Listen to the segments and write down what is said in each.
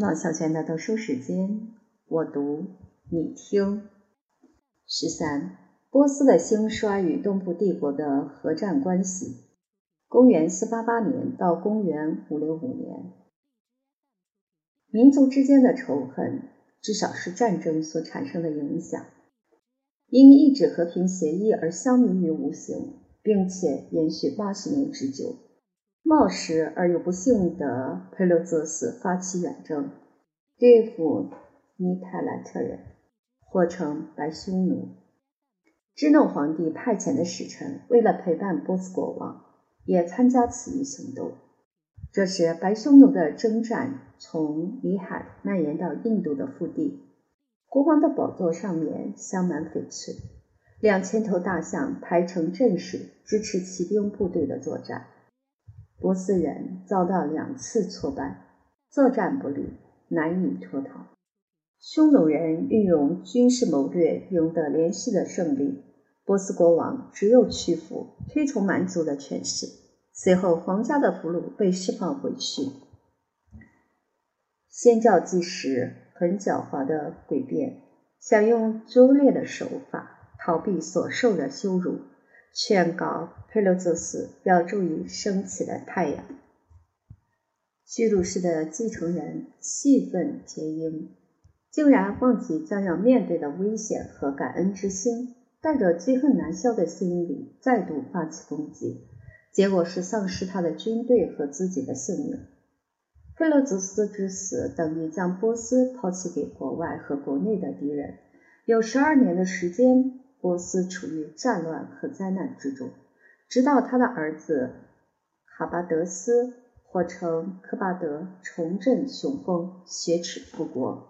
王小娟的读书时间，我读你听。十三，波斯的兴衰与东部帝国的核战关系。公元四八八年到公元五六五年，民族之间的仇恨，至少是战争所产生的影响，因一纸和平协议而消弭于无形，并且延续八十年之久。冒失而又不幸的佩洛泽斯发起远征，对付尼泰兰特人，或称白匈奴。支诺皇帝派遣的使臣为了陪伴波斯国王，也参加此一行动。这时，白匈奴的征战从里海蔓延到印度的腹地，国王的宝座上面镶满翡翠，两千头大象排成阵势支持骑兵部队的作战。波斯人遭到两次挫败，作战不利，难以脱逃。匈奴人运用军事谋略，赢得连续的胜利。波斯国王只有屈服，推崇蛮族的权势。随后，皇家的俘虏被释放回去。先教祭时很狡猾的诡辩，想用拙劣的手法逃避所受的羞辱。劝告佩洛泽斯要注意升起的太阳。居鲁士的继承人气愤皆因，竟然忘记将要面对的危险和感恩之心，带着积恨难消的心理再度发起攻击，结果是丧失他的军队和自己的性命。佩洛泽斯之死等于将波斯抛弃给国外和国内的敌人，有十二年的时间。波斯处于战乱和灾难之中，直到他的儿子卡巴德斯或称科巴德重振雄风，雪耻复国。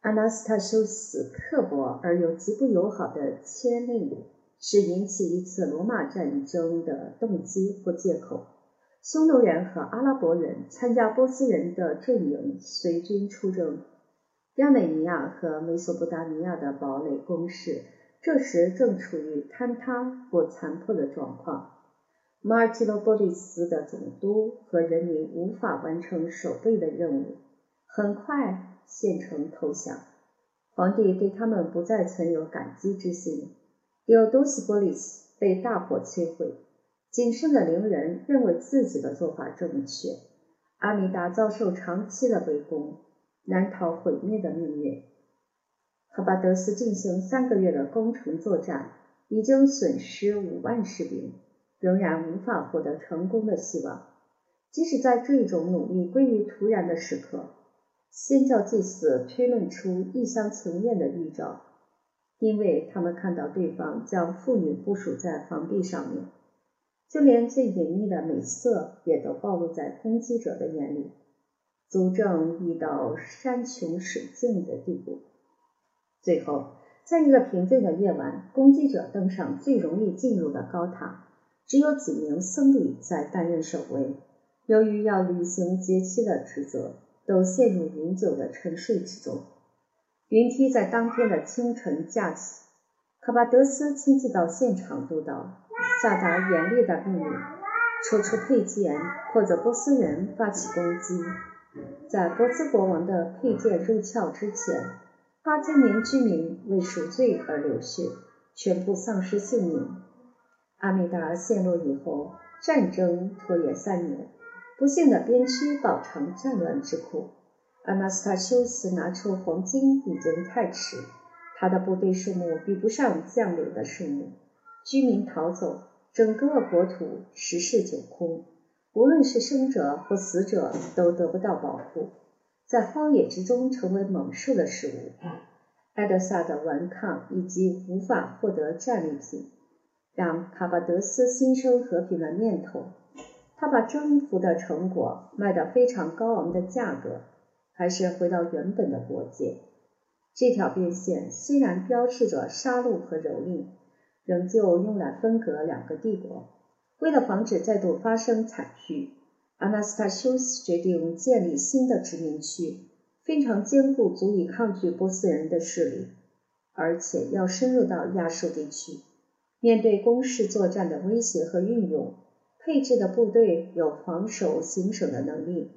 阿纳斯塔修斯刻薄而又极不友好的签令，是引起一次罗马战争的动机或借口。匈奴人和阿拉伯人参加波斯人的阵营，随军出征。亚美尼亚和美索不达米亚的堡垒攻势，这时正处于坍塌或残破的状况。马尔基罗波利斯的总督和人民无法完成守备的任务，很快献城投降。皇帝对他们不再存有感激之心。迪奥多西波利斯被大火摧毁，仅剩的灵人认为自己的做法正确。阿米达遭受长期的围攻。难逃毁灭的命运。哈巴德斯进行三个月的攻城作战，已经损失五万士兵，仍然无法获得成功的希望。即使在这种努力归于突然的时刻，先教祭司推论出一厢情愿的预兆，因为他们看到对方将妇女部署在防壁上面，就连最隐秘的美色也都暴露在攻击者的眼里。足证已到山穷水尽的地步。最后，在一个平静的夜晚，攻击者登上最容易进入的高塔，只有几名僧侣在担任守卫。由于要履行节期的职责，都陷入饮酒的沉睡之中。云梯在当天的清晨架起，卡巴德斯亲自到现场督导，下达严厉的命令：抽出佩剑，或者波斯人发起攻击。在波斯国王的佩剑入鞘之前，八千名居民为赎罪而流血，全部丧失性命。阿米达陷落以后，战争拖延三年，不幸的边区饱尝战乱之苦。阿纳斯塔修斯拿出黄金已经太迟，他的部队数目比不上将领的数目，居民逃走，整个国土十室九空。无论是生者或死者，都得不到保护，在荒野之中成为猛兽的食物。埃德萨的顽抗以及无法获得战利品，让卡巴德斯心生和平的念头。他把征服的成果卖到非常高昂的价格，还是回到原本的国界。这条边线虽然标志着杀戮和蹂躏，仍旧用来分隔两个帝国。为了防止再度发生惨剧，阿纳斯塔修斯决定建立新的殖民区，非常坚固，足以抗拒波斯人的势力，而且要深入到亚述地区。面对攻势作战的威胁和运用，配置的部队有防守行省的能力。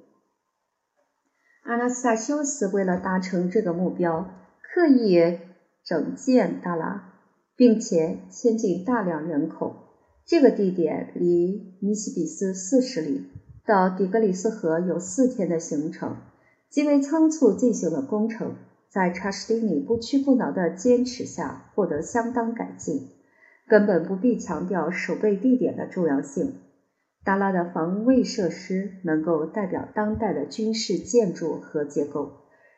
阿纳斯塔修斯为了达成这个目标，刻意整建大拉，并且迁进大量人口。这个地点离尼西比斯四十里，到底格里斯河有四天的行程，极为仓促进行的工程，在查士丁尼不屈不挠的坚持下，获得相当改进。根本不必强调守备地点的重要性。达拉的防卫设施能够代表当代的军事建筑和结构。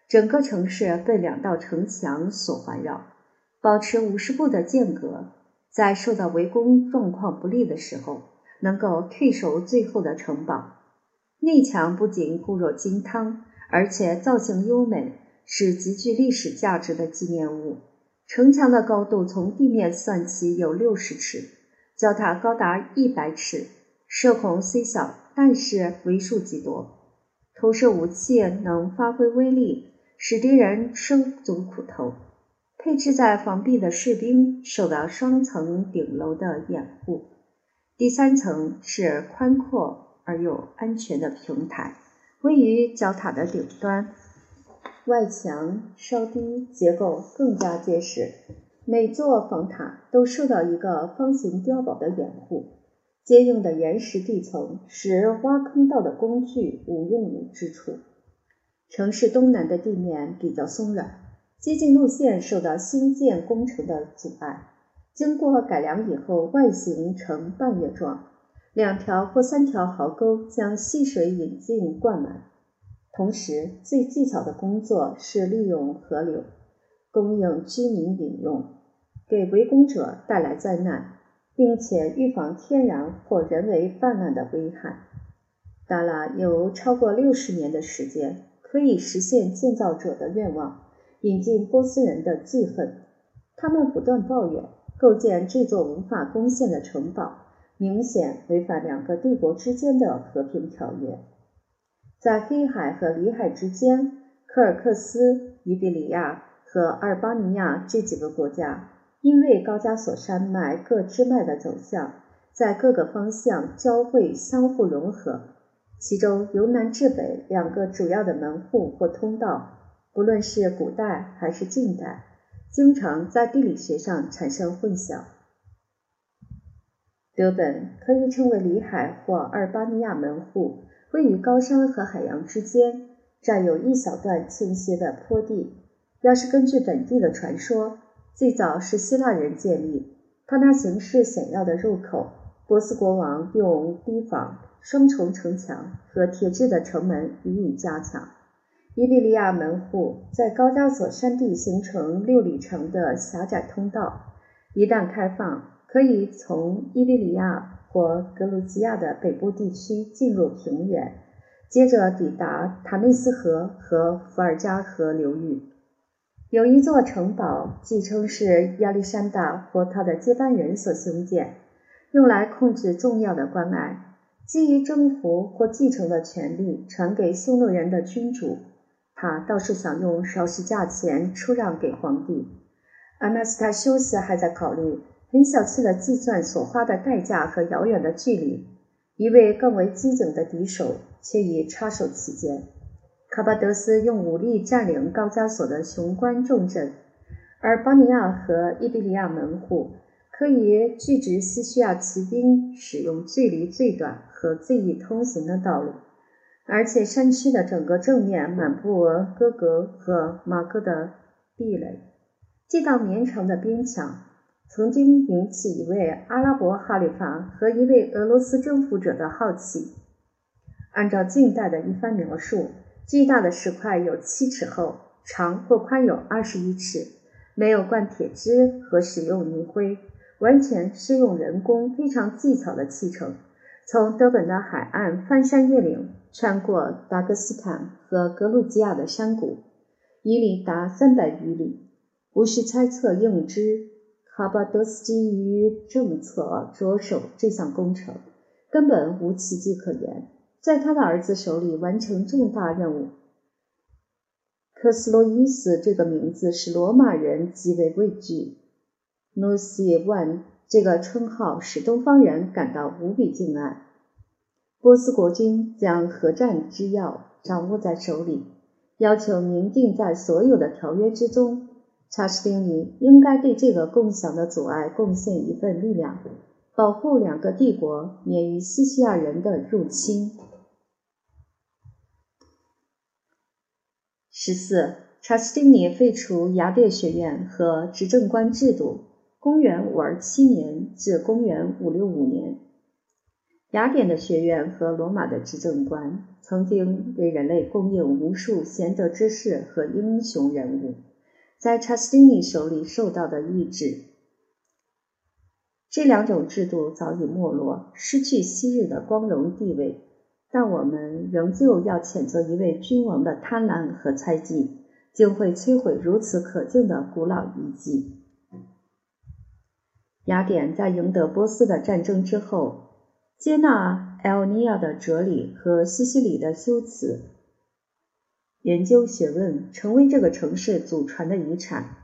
整个城市被两道城墙所环绕，保持五十步的间隔。在受到围攻状况不利的时候，能够退守最后的城堡。内墙不仅固若金汤，而且造型优美，是极具历史价值的纪念物。城墙的高度从地面算起有六十尺，角塔高达一百尺，射孔虽小，但是为数极多。投射武器能发挥威力，使敌人收足苦头。配置在防壁的士兵受到双层顶楼的掩护，第三层是宽阔而又安全的平台，位于角塔的顶端。外墙稍低，结构更加结实。每座房塔都受到一个方形碉堡的掩护。坚硬的岩石地层使挖坑道的工具无用武之处。城市东南的地面比较松软，接近路线受到新建工程的阻碍。经过改良以后，外形呈半月状，两条或三条壕沟将溪水引进灌满。同时，最技巧的工作是利用河流供应居民饮用，给围攻者带来灾难，并且预防天然或人为泛滥的危害。达拉有超过六十年的时间，可以实现建造者的愿望，引进波斯人的记恨。他们不断抱怨，构建这座无法攻陷的城堡，明显违反两个帝国之间的和平条约。在黑海和里海之间，科尔克斯、伊比利亚和阿尔巴尼亚这几个国家，因为高加索山脉各支脉的走向，在各个方向交汇，相互融合。其中，由南至北两个主要的门户或通道，不论是古代还是近代，经常在地理学上产生混淆。德本可以称为里海或阿尔巴尼亚门户。位于高山和海洋之间，占有一小段倾斜的坡地。要是根据本地的传说，最早是希腊人建立。它那形势险要的入口，波斯国王用堤防、双重城墙和铁制的城门予以加强。伊比利亚门户在高加索山地形成六里长的狭窄通道，一旦开放，可以从伊比利亚。或格鲁吉亚的北部地区进入平原，接着抵达塔内斯河和伏尔加河流域。有一座城堡，据称是亚历山大或他的接班人所兴建，用来控制重要的关隘，基于征服或继承的权利传给匈奴人的君主。他倒是想用少许价钱出让给皇帝。阿纳斯塔修斯还在考虑。很小气的计算所花的代价和遥远的距离。一位更为机警的敌手却已插手其间。卡巴德斯用武力占领高加索的雄关重镇，而巴尼亚和伊比利亚门户可以拒止西西亚骑兵使用距离最短和最易通行的道路，而且山区的整个正面满布哥格和马哥的壁垒，这道绵长的边墙。曾经引起一位阿拉伯哈里发和一位俄罗斯征服者的好奇。按照近代的一番描述，巨大的石块有七尺厚，长或宽有二十一尺，没有灌铁汁和使用泥灰，完全是用人工非常技巧的砌成。从德本的海岸翻山越岭，穿过达格斯坦和格鲁吉亚的山谷，以里达三百余里。不是猜测应知。卡巴德斯基于政策着手这项工程，根本无奇迹可言。在他的儿子手里完成重大任务。科斯洛伊斯这个名字使罗马人极为畏惧。诺西万这个称号使东方人感到无比敬爱。波斯国君将核战之要掌握在手里，要求明定在所有的条约之中。查士丁尼应该对这个共享的阻碍贡献一份力量，保护两个帝国免于西西亚人的入侵。十四，查士丁尼废除雅典学院和执政官制度。公元五二七年至公元五六五年，雅典的学院和罗马的执政官曾经为人类供应无数贤德之士和英雄人物。在查士丁尼手里受到的抑制，这两种制度早已没落，失去昔日的光荣地位。但我们仍旧要谴责一位君王的贪婪和猜忌，竟会摧毁如此可敬的古老遗迹。雅典在赢得波斯的战争之后，接纳艾奥尼亚的哲理和西西里的修辞。研究学问成为这个城市祖传的遗产。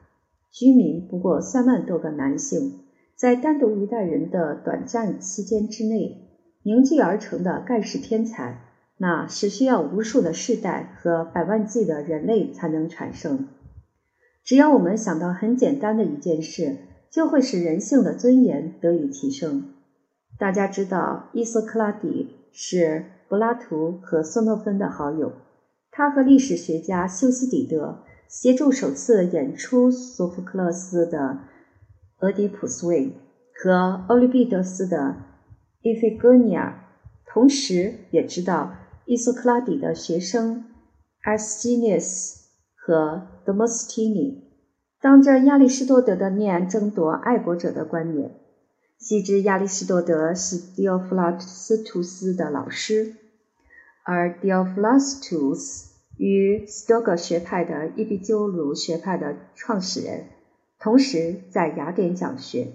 居民不过三万多个男性，在单独一代人的短暂期间之内凝聚而成的盖世天才，那是需要无数的世代和百万计的人类才能产生。只要我们想到很简单的一件事，就会使人性的尊严得以提升。大家知道，伊索克拉底是柏拉图和索诺芬的好友。他和历史学家修昔底德协助首次演出索福克勒斯的《俄狄浦斯卫》和欧律庇得斯的《伊菲戈尼亚》，同时也知道伊索克拉底的学生阿斯基涅斯和德莫斯提尼当着亚里士多德的面争夺爱国者的冠冕，悉知亚里士多德是狄奥弗拉斯图斯的老师，而狄奥弗拉斯图斯。与斯多葛学派的伊壁鸠鲁学派的创始人，同时在雅典讲学。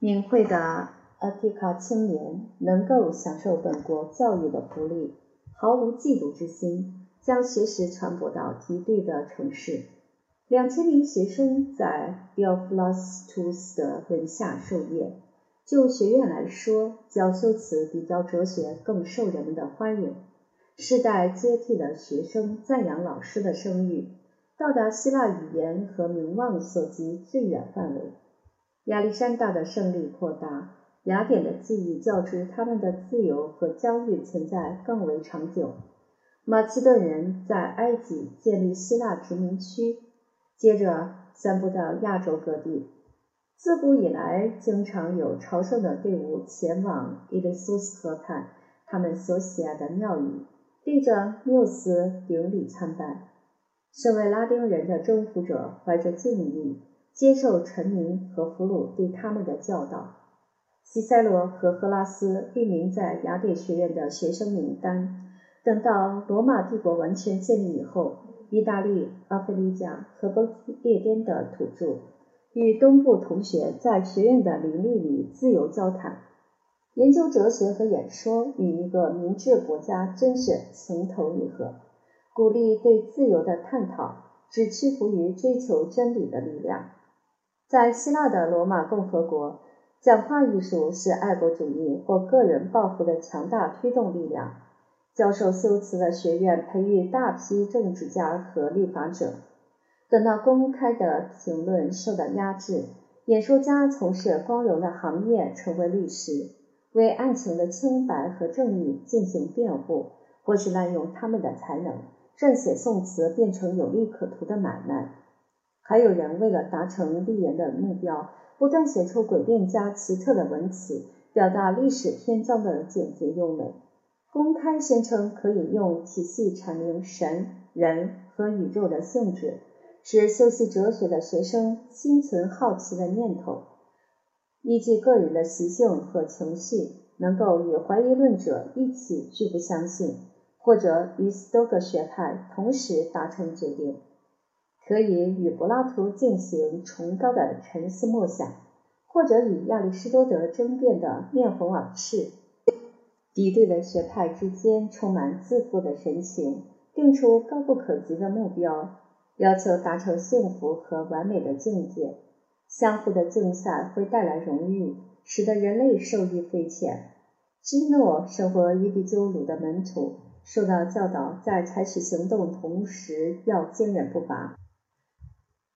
敏慧的阿提卡青年能够享受本国教育的福利，毫无嫉妒之心，将学识传播到敌对的城市。两千名学生在迪奥弗拉斯图斯的门下授业。就学院来说，教修辞比教哲学更受人们的欢迎。世代接替的学生赞扬老师的声誉，到达希腊语言和名望所及最远范围。亚历山大的胜利扩大，雅典的记忆较之他们的自由和疆域存在更为长久。马其顿人在埃及建立希腊殖民区，接着散布到亚洲各地。自古以来，经常有朝圣的队伍前往伊雷苏斯河畔，他们所喜爱的庙宇。对着缪斯顶礼参拜，身为拉丁人的征服者怀着敬意接受臣民和俘虏对他们的教导。西塞罗和赫拉斯列名在雅典学院的学生名单。等到罗马帝国完全建立以后，意大利、阿非利加和不列颠的土著与东部同学在学院的林立里自由交谈。研究哲学和演说与一个明智国家真是情投意合。鼓励对自由的探讨，只屈服于追求真理的力量。在希腊的罗马共和国，讲话艺术是爱国主义或个人抱负的强大推动力量。教授修辞的学院培育大批政治家和立法者。等到公开的评论受到压制，演说家从事光荣的行业，成为律师。为案情的清白和正义进行辩护，或是滥用他们的才能撰写宋词，变成有利可图的买卖。还有人为了达成立言的目标，不断写出诡辩加奇特的文词，表达历史篇章的简洁优美，公开宣称可以用体系阐明神、人和宇宙的性质，使修习哲学的学生心存好奇的念头。依据个人的习性和情绪，能够与怀疑论者一起拒不相信，或者与斯多葛学派同时达成决定，可以与柏拉图进行崇高的沉思默想，或者与亚里士多德争辩的面红耳赤。敌对的学派之间充满自负的神情，定出高不可及的目标，要求达成幸福和完美的境界。相互的竞赛会带来荣誉，使得人类受益匪浅。基诺生活伊壁鸠鲁的门徒，受到教导，在采取行动同时要坚韧不拔。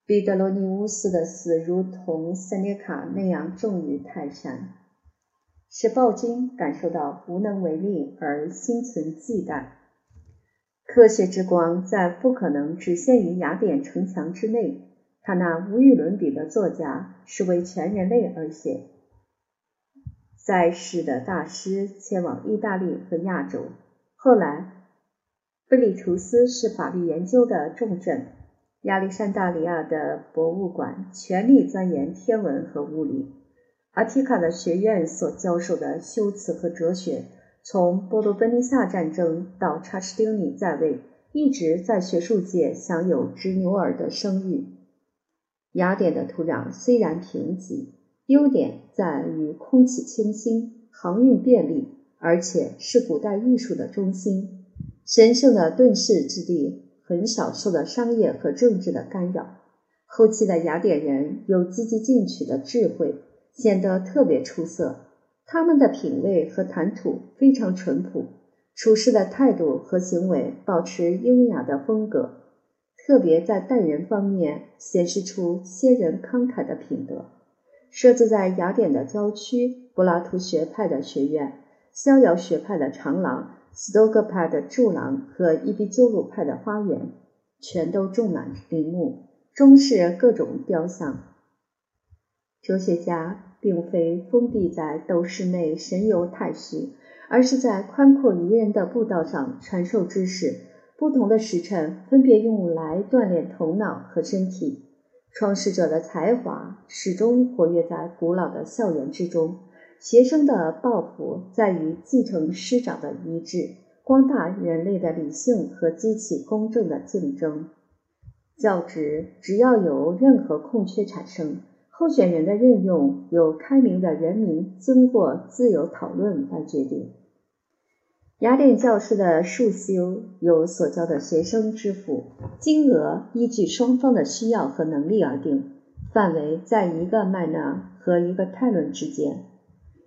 彼得罗尼乌斯的死如同塞涅卡那样重于泰山，使暴君感受到无能为力而心存忌惮。科学之光在不可能只限于雅典城墙之内。他那无与伦比的作家是为全人类而写。在世的大师前往意大利和亚洲。后来，贝里图斯是法律研究的重镇。亚历山大里亚的博物馆全力钻研天文和物理。阿提卡的学院所教授的修辞和哲学，从波罗奔尼撒战争到查士丁尼在位，一直在学术界享有执牛耳的声誉。雅典的土壤虽然贫瘠，优点在于空气清新、航运便利，而且是古代艺术的中心，神圣的遁世之地，很少受到商业和政治的干扰。后期的雅典人有积极进取的智慧，显得特别出色。他们的品味和谈吐非常淳朴，处事的态度和行为保持优雅的风格。特别在待人方面显示出先人慷慨的品德。设置在雅典的郊区，柏拉图学派的学院、逍遥学派的长廊、斯多葛派的柱廊和伊壁鸠鲁派的花园，全都种满林木，装饰各种雕像。哲学家并非封闭在斗室内神游太虚，而是在宽阔宜人的步道上传授知识。不同的时辰分别用来锻炼头脑和身体。创始者的才华始终活跃在古老的校园之中。学生的抱负在于继承师长的遗志，光大人类的理性和激起公正的竞争。教职只要有任何空缺产生，候选人的任用由开明的人民经过自由讨论来决定。雅典教师的束修由所教的学生支付，金额依据双方的需要和能力而定，范围在一个麦纳和一个泰伦之间。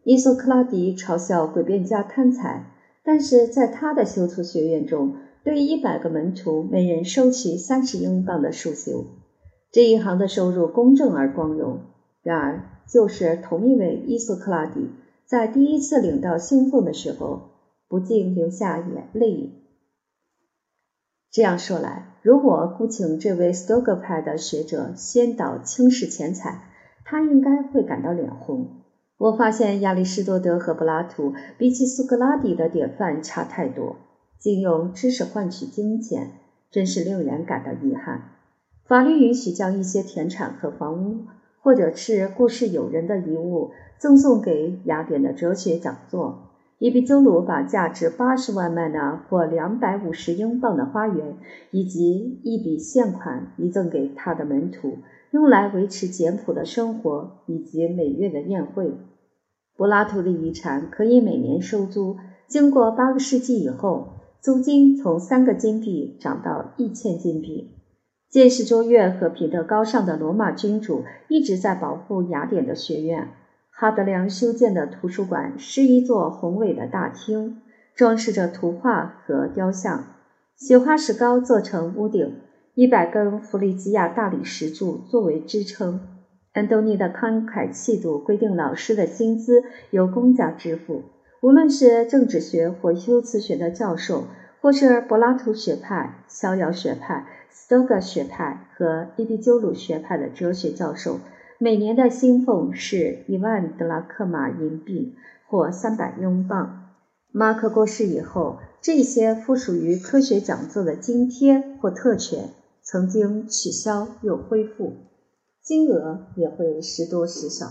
伊索克拉底嘲笑诡辩家贪财，但是在他的修辞学院中，对一百个门徒每人收取三十英镑的束修。这一行的收入公正而光荣。然而，就是同一位伊索克拉底，在第一次领到薪俸的时候。不禁流下眼泪。这样说来，如果雇请这位斯多葛派的学者先导轻视钱财，他应该会感到脸红。我发现亚里士多德和柏拉图比起苏格拉底的典范差太多，竟用知识换取金钱，真是令人感到遗憾。法律允许将一些田产和房屋，或者是故世友人的遗物，赠送给雅典的哲学讲座。伊壁鸠鲁把价值八十万麦纳或两百五十英镑的花园，以及一笔现款遗赠给他的门徒，用来维持简朴的生活以及每月的宴会。柏拉图的遗产可以每年收租，经过八个世纪以后，租金从三个金币涨到一千金币。见识卓越和品德高尚的罗马君主一直在保护雅典的学院。哈德良修建的图书馆是一座宏伟的大厅，装饰着图画和雕像。雪花石膏做成屋顶，一百根弗里吉亚大理石柱作为支撑。安东尼的慷慨气度规定，老师的薪资由公家支付。无论是政治学或修辞学的教授，或是柏拉图学派、逍遥学派、斯多葛学派和伊壁鸠鲁学派的哲学教授。每年的薪俸是一万德拉克马银币或三百英镑。马克过世以后，这些附属于科学讲座的津贴或特权曾经取消又恢复，金额也会时多时少。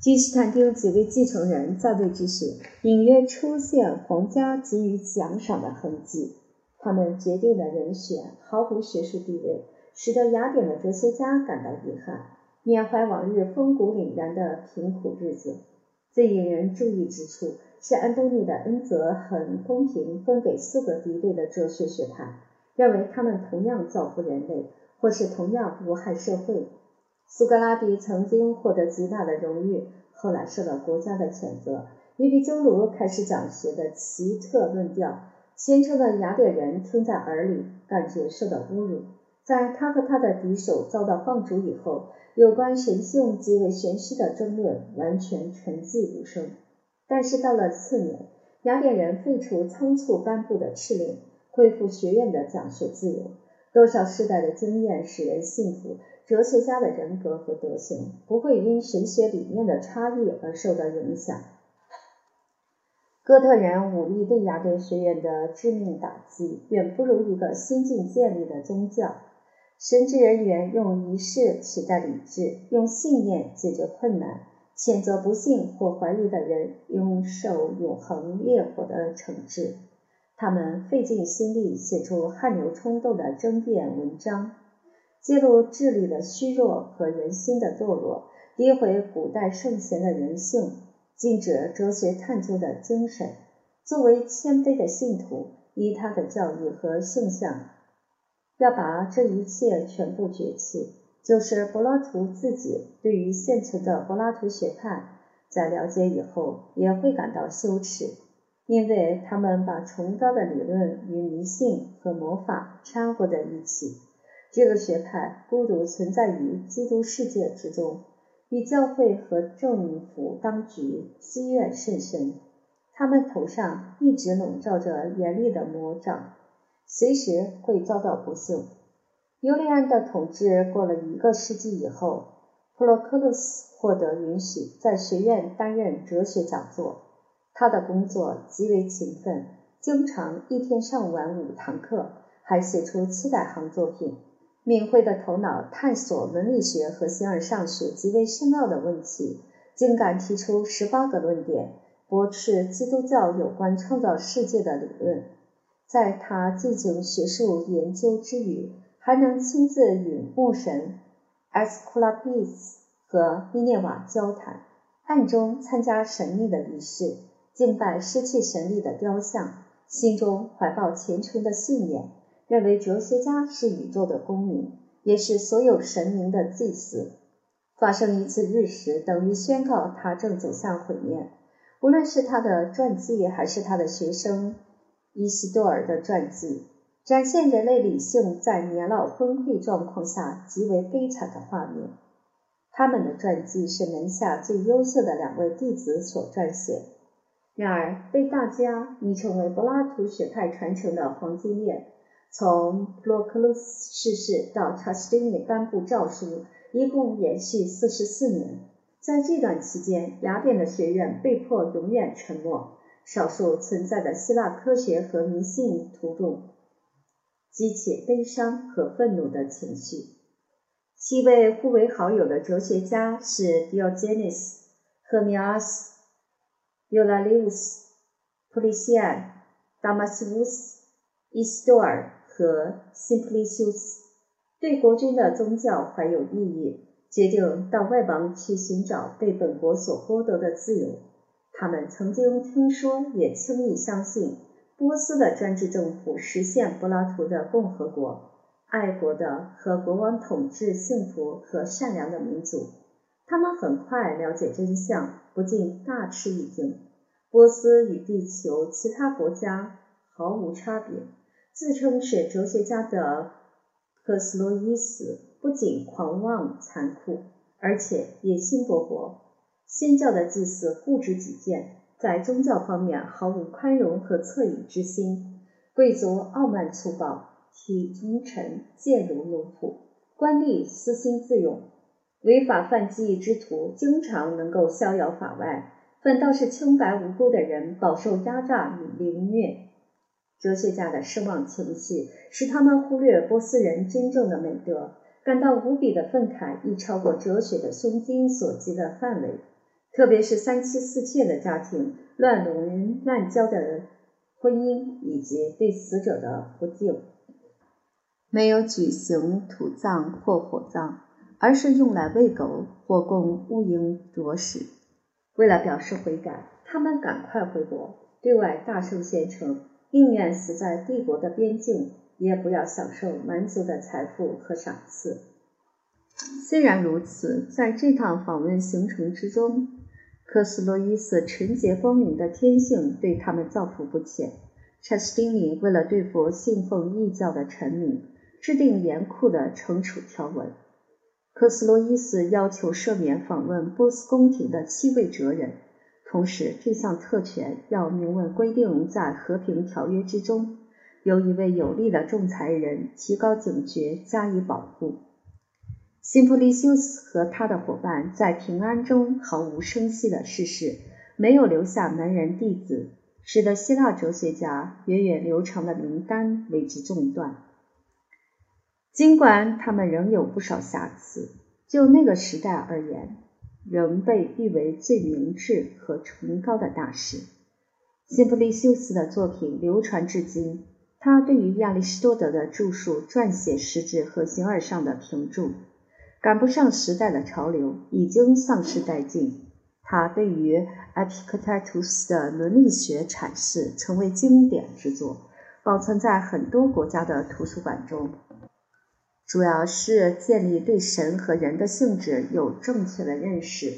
君士坦丁几位继承人在位之时，隐约出现皇家给予奖赏的痕迹。他们决定的人选毫无学术地位，使得雅典的哲学家感到遗憾。缅怀往日风骨凛然的贫苦日子。最引人注意之处是，安东尼的恩泽很公平分给四个敌对的哲学学派，认为他们同样造福人类，或是同样无害社会。苏格拉底曾经获得极大的荣誉，后来受到国家的谴责。因为鸠鲁开始讲学的奇特论调，虔诚的雅典人听在耳里，感觉受到侮辱。在他和他的敌手遭到放逐以后，有关神性极为玄虚的争论完全沉寂无声。但是到了次年，雅典人废除仓促颁布的敕令，恢复学院的讲学自由。多少世代的经验使人信服，哲学家的人格和德行不会因神学理念的差异而受到影响。哥特人武力对雅典学院的致命打击，远不如一个新近建立的宗教。神职人员用仪式取代理智，用信念解决困难，谴责不幸或怀疑的人，用受永恒烈火的惩治。他们费尽心力写出汗流冲动的争辩文章，揭露智力的虚弱和人心的堕落，诋毁古代圣贤的人性，禁止哲学探究的精神。作为谦卑的信徒，依他的教义和性象，要把这一切全部绝弃。就是柏拉图自己，对于现存的柏拉图学派，在了解以后也会感到羞耻。因为他们把崇高的理论与迷信和魔法掺和在一起，这个学派孤独存在于基督世界之中，与教会和政府当局积怨甚深。他们头上一直笼罩着严厉的魔掌，随时会遭到不幸。尤利安的统治过了一个世纪以后，普罗克鲁斯获得允许在学院担任哲学讲座。他的工作极为勤奋，经常一天上完五堂课，还写出七百行作品。敏慧的头脑探索伦理学和形而上学极为深奥的问题，竟敢提出十八个论点，驳斥基督教有关创造世界的理论。在他进行学术研究之余，还能亲自与牧神 Esculapius 和米涅瓦交谈，暗中参加神秘的仪式。敬拜失去神力的雕像，心中怀抱虔诚的信念，认为哲学家是宇宙的公民，也是所有神明的祭司。发生一次日食，等于宣告他正走向毁灭。无论是他的传记，还是他的学生伊西多尔的传记，展现人类理性在年老昏聩状况下极为悲惨的画面。他们的传记是门下最优秀的两位弟子所撰写。然而，被大家昵称为柏拉图学派传承的黄金链，从普罗克鲁斯逝世到查士丁尼颁布诏书，一共延续四十四年。在这段期间，雅典的学院被迫永远沉默，少数存在的希腊科学和迷信徒众，激起悲伤和愤怒的情绪。七位互为好友的哲学家是 Diogenes、Hermias。尤拉利乌斯、普利西安、达马西乌斯、伊西多尔和辛普利修斯对国君的宗教怀有异议，决定到外邦去寻找被本国所剥夺的自由。他们曾经听说，也轻易相信波斯的专制政府实现柏拉图的共和国，爱国的和国王统治幸福和善良的民族。他们很快了解真相，不禁大吃一惊。波斯与地球其他国家毫无差别。自称是哲学家的克斯洛伊斯不仅狂妄残酷，而且野心勃勃。先教的祭司固执己见，在宗教方面毫无宽容和恻隐之心。贵族傲慢粗暴，替忠臣贱如奴仆。官吏私心自用。违法犯纪之徒经常能够逍遥法外，反倒是清白无辜的人饱受压榨与凌虐。哲学家的失望情绪使他们忽略波斯人真正的美德，感到无比的愤慨，已超过哲学的胸襟所及的范围。特别是三妻四妾的家庭、乱伦滥交的婚姻以及对死者的不敬，没有举行土葬或火葬。而是用来喂狗或供乌蝇啄食。为了表示悔改，他们赶快回国，对外大声宣称，宁愿死在帝国的边境，也不要享受蛮族的财富和赏赐。虽然如此，在这趟访问行程之中，科斯洛伊斯纯洁光明的天性对他们造福不浅。查斯丁尼为了对付信奉异教的臣民，制定严酷的惩处条文。科斯洛伊斯要求赦免访问波斯宫廷的七位哲人，同时这项特权要明文规定在和平条约之中，由一位有力的仲裁人提高警觉加以保护。辛普利修斯和他的伙伴在平安中毫无声息的逝世，没有留下门人弟子，使得希腊哲学家源远流长的名单为之中断。尽管他们仍有不少瑕疵，就那个时代而言，仍被誉为最明智和崇高的大师。辛普利修斯的作品流传至今，他对于亚里士多德的著述撰写实质和形而上的评注，赶不上时代的潮流，已经丧失殆尽。他对于埃皮克泰图斯的伦理学阐释成为经典之作，保存在很多国家的图书馆中。主要是建立对神和人的性质有正确的认识，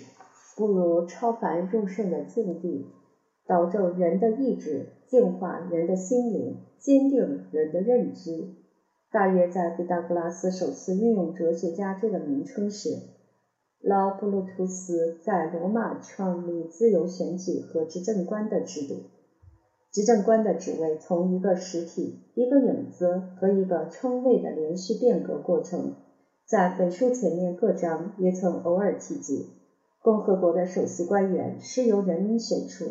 步入超凡入圣的境地，导正人的意志，净化人的心灵，坚定人的认知。大约在毕达哥拉斯首次运用“哲学家”这个名称时，老布鲁图斯在罗马创立自由选举和执政官的制度。执政官的职位从一个实体、一个影子和一个称谓的连续变革过程，在本书前面各章也曾偶尔提及。共和国的首席官员是由人民选出，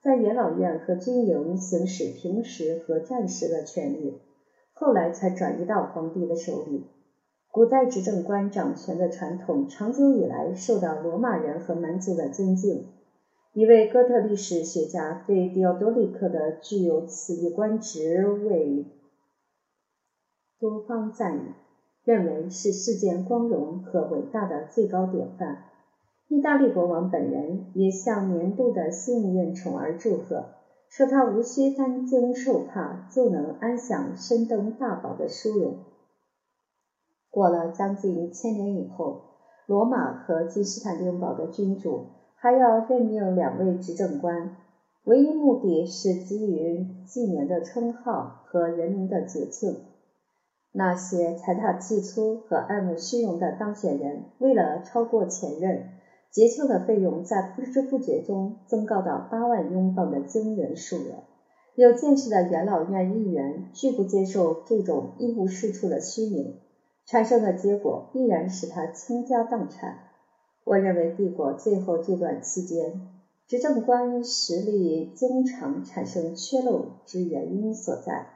在元老院和军营行使平时和战时的权利，后来才转移到皇帝的手里。古代执政官掌权的传统长久以来受到罗马人和蛮族的尊敬。一位哥特历史学家对迪奥多利克的具有此一官职为多方赞誉，认为是世间光荣和伟大的最高典范。意大利国王本人也向年度的幸运宠儿祝贺，说他无需担惊受怕，就能安享身登大宝的殊荣。过了将近千年以后，罗马和君士坦丁堡的君主。还要任命两位执政官，唯一目的是给予纪年的称号和人民的节庆。那些财大气粗和爱慕虚荣的当选人，为了超过前任，节庆的费用在不知不觉中增高到八万英镑的惊人数额。有见识的元老院议员拒不接受这种一无是处的虚名，产生的结果必然使他倾家荡产。我认为帝国最后这段期间，执政官实力经常产生缺漏之原因所在。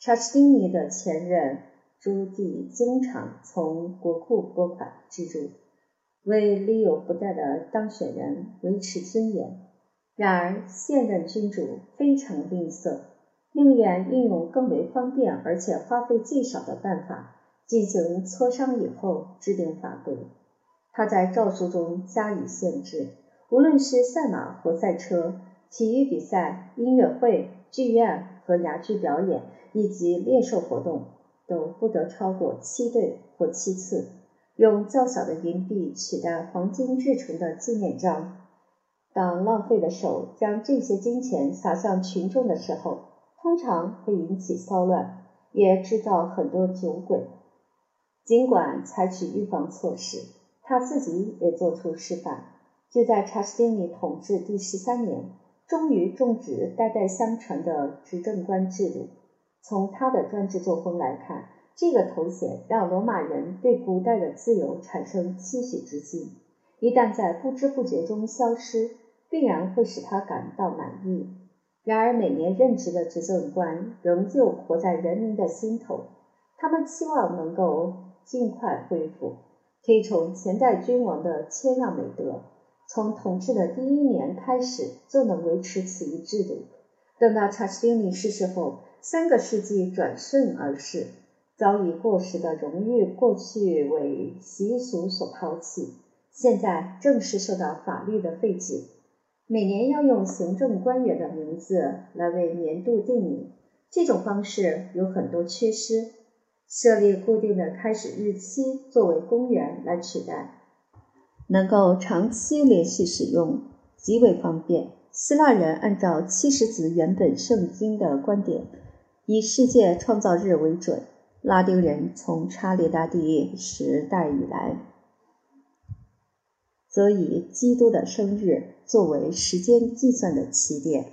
查士丁尼的前任朱棣经常从国库拨款资助，为力有不逮的当选人维持尊严。然而现任君主非常吝啬，宁愿运用更为方便而且花费最少的办法进行磋商以后制定法规。他在诏书中加以限制，无论是赛马或赛车、体育比赛、音乐会、剧院和哑剧表演，以及猎兽活动，都不得超过七对或七次。用较小的银币取代黄金制成的纪念章。当浪费的手将这些金钱撒向群众的时候，通常会引起骚乱，也制造很多酒鬼。尽管采取预防措施。他自己也做出示范，就在查士丁尼统治第十三年，终于终止代代相传的执政官制度。从他的专制作风来看，这个头衔让罗马人对古代的自由产生期许之心。一旦在不知不觉中消失，必然会使他感到满意。然而，每年任职的执政官仍旧活在人民的心头，他们期望能够尽快恢复。可以从前代君王的谦让美德，从统治的第一年开始就能维持此一制度。等到查士丁尼逝世后，三个世纪转瞬而逝，早已过时的荣誉过去为习俗所抛弃，现在正是受到法律的废止。每年要用行政官员的名字来为年度定名，这种方式有很多缺失。设立固定的开始日期作为公元来取代，能够长期连续使用，极为方便。希腊人按照七十子原本圣经的观点，以世界创造日为准；拉丁人从查理大帝时代以来，则以基督的生日作为时间计算的起点。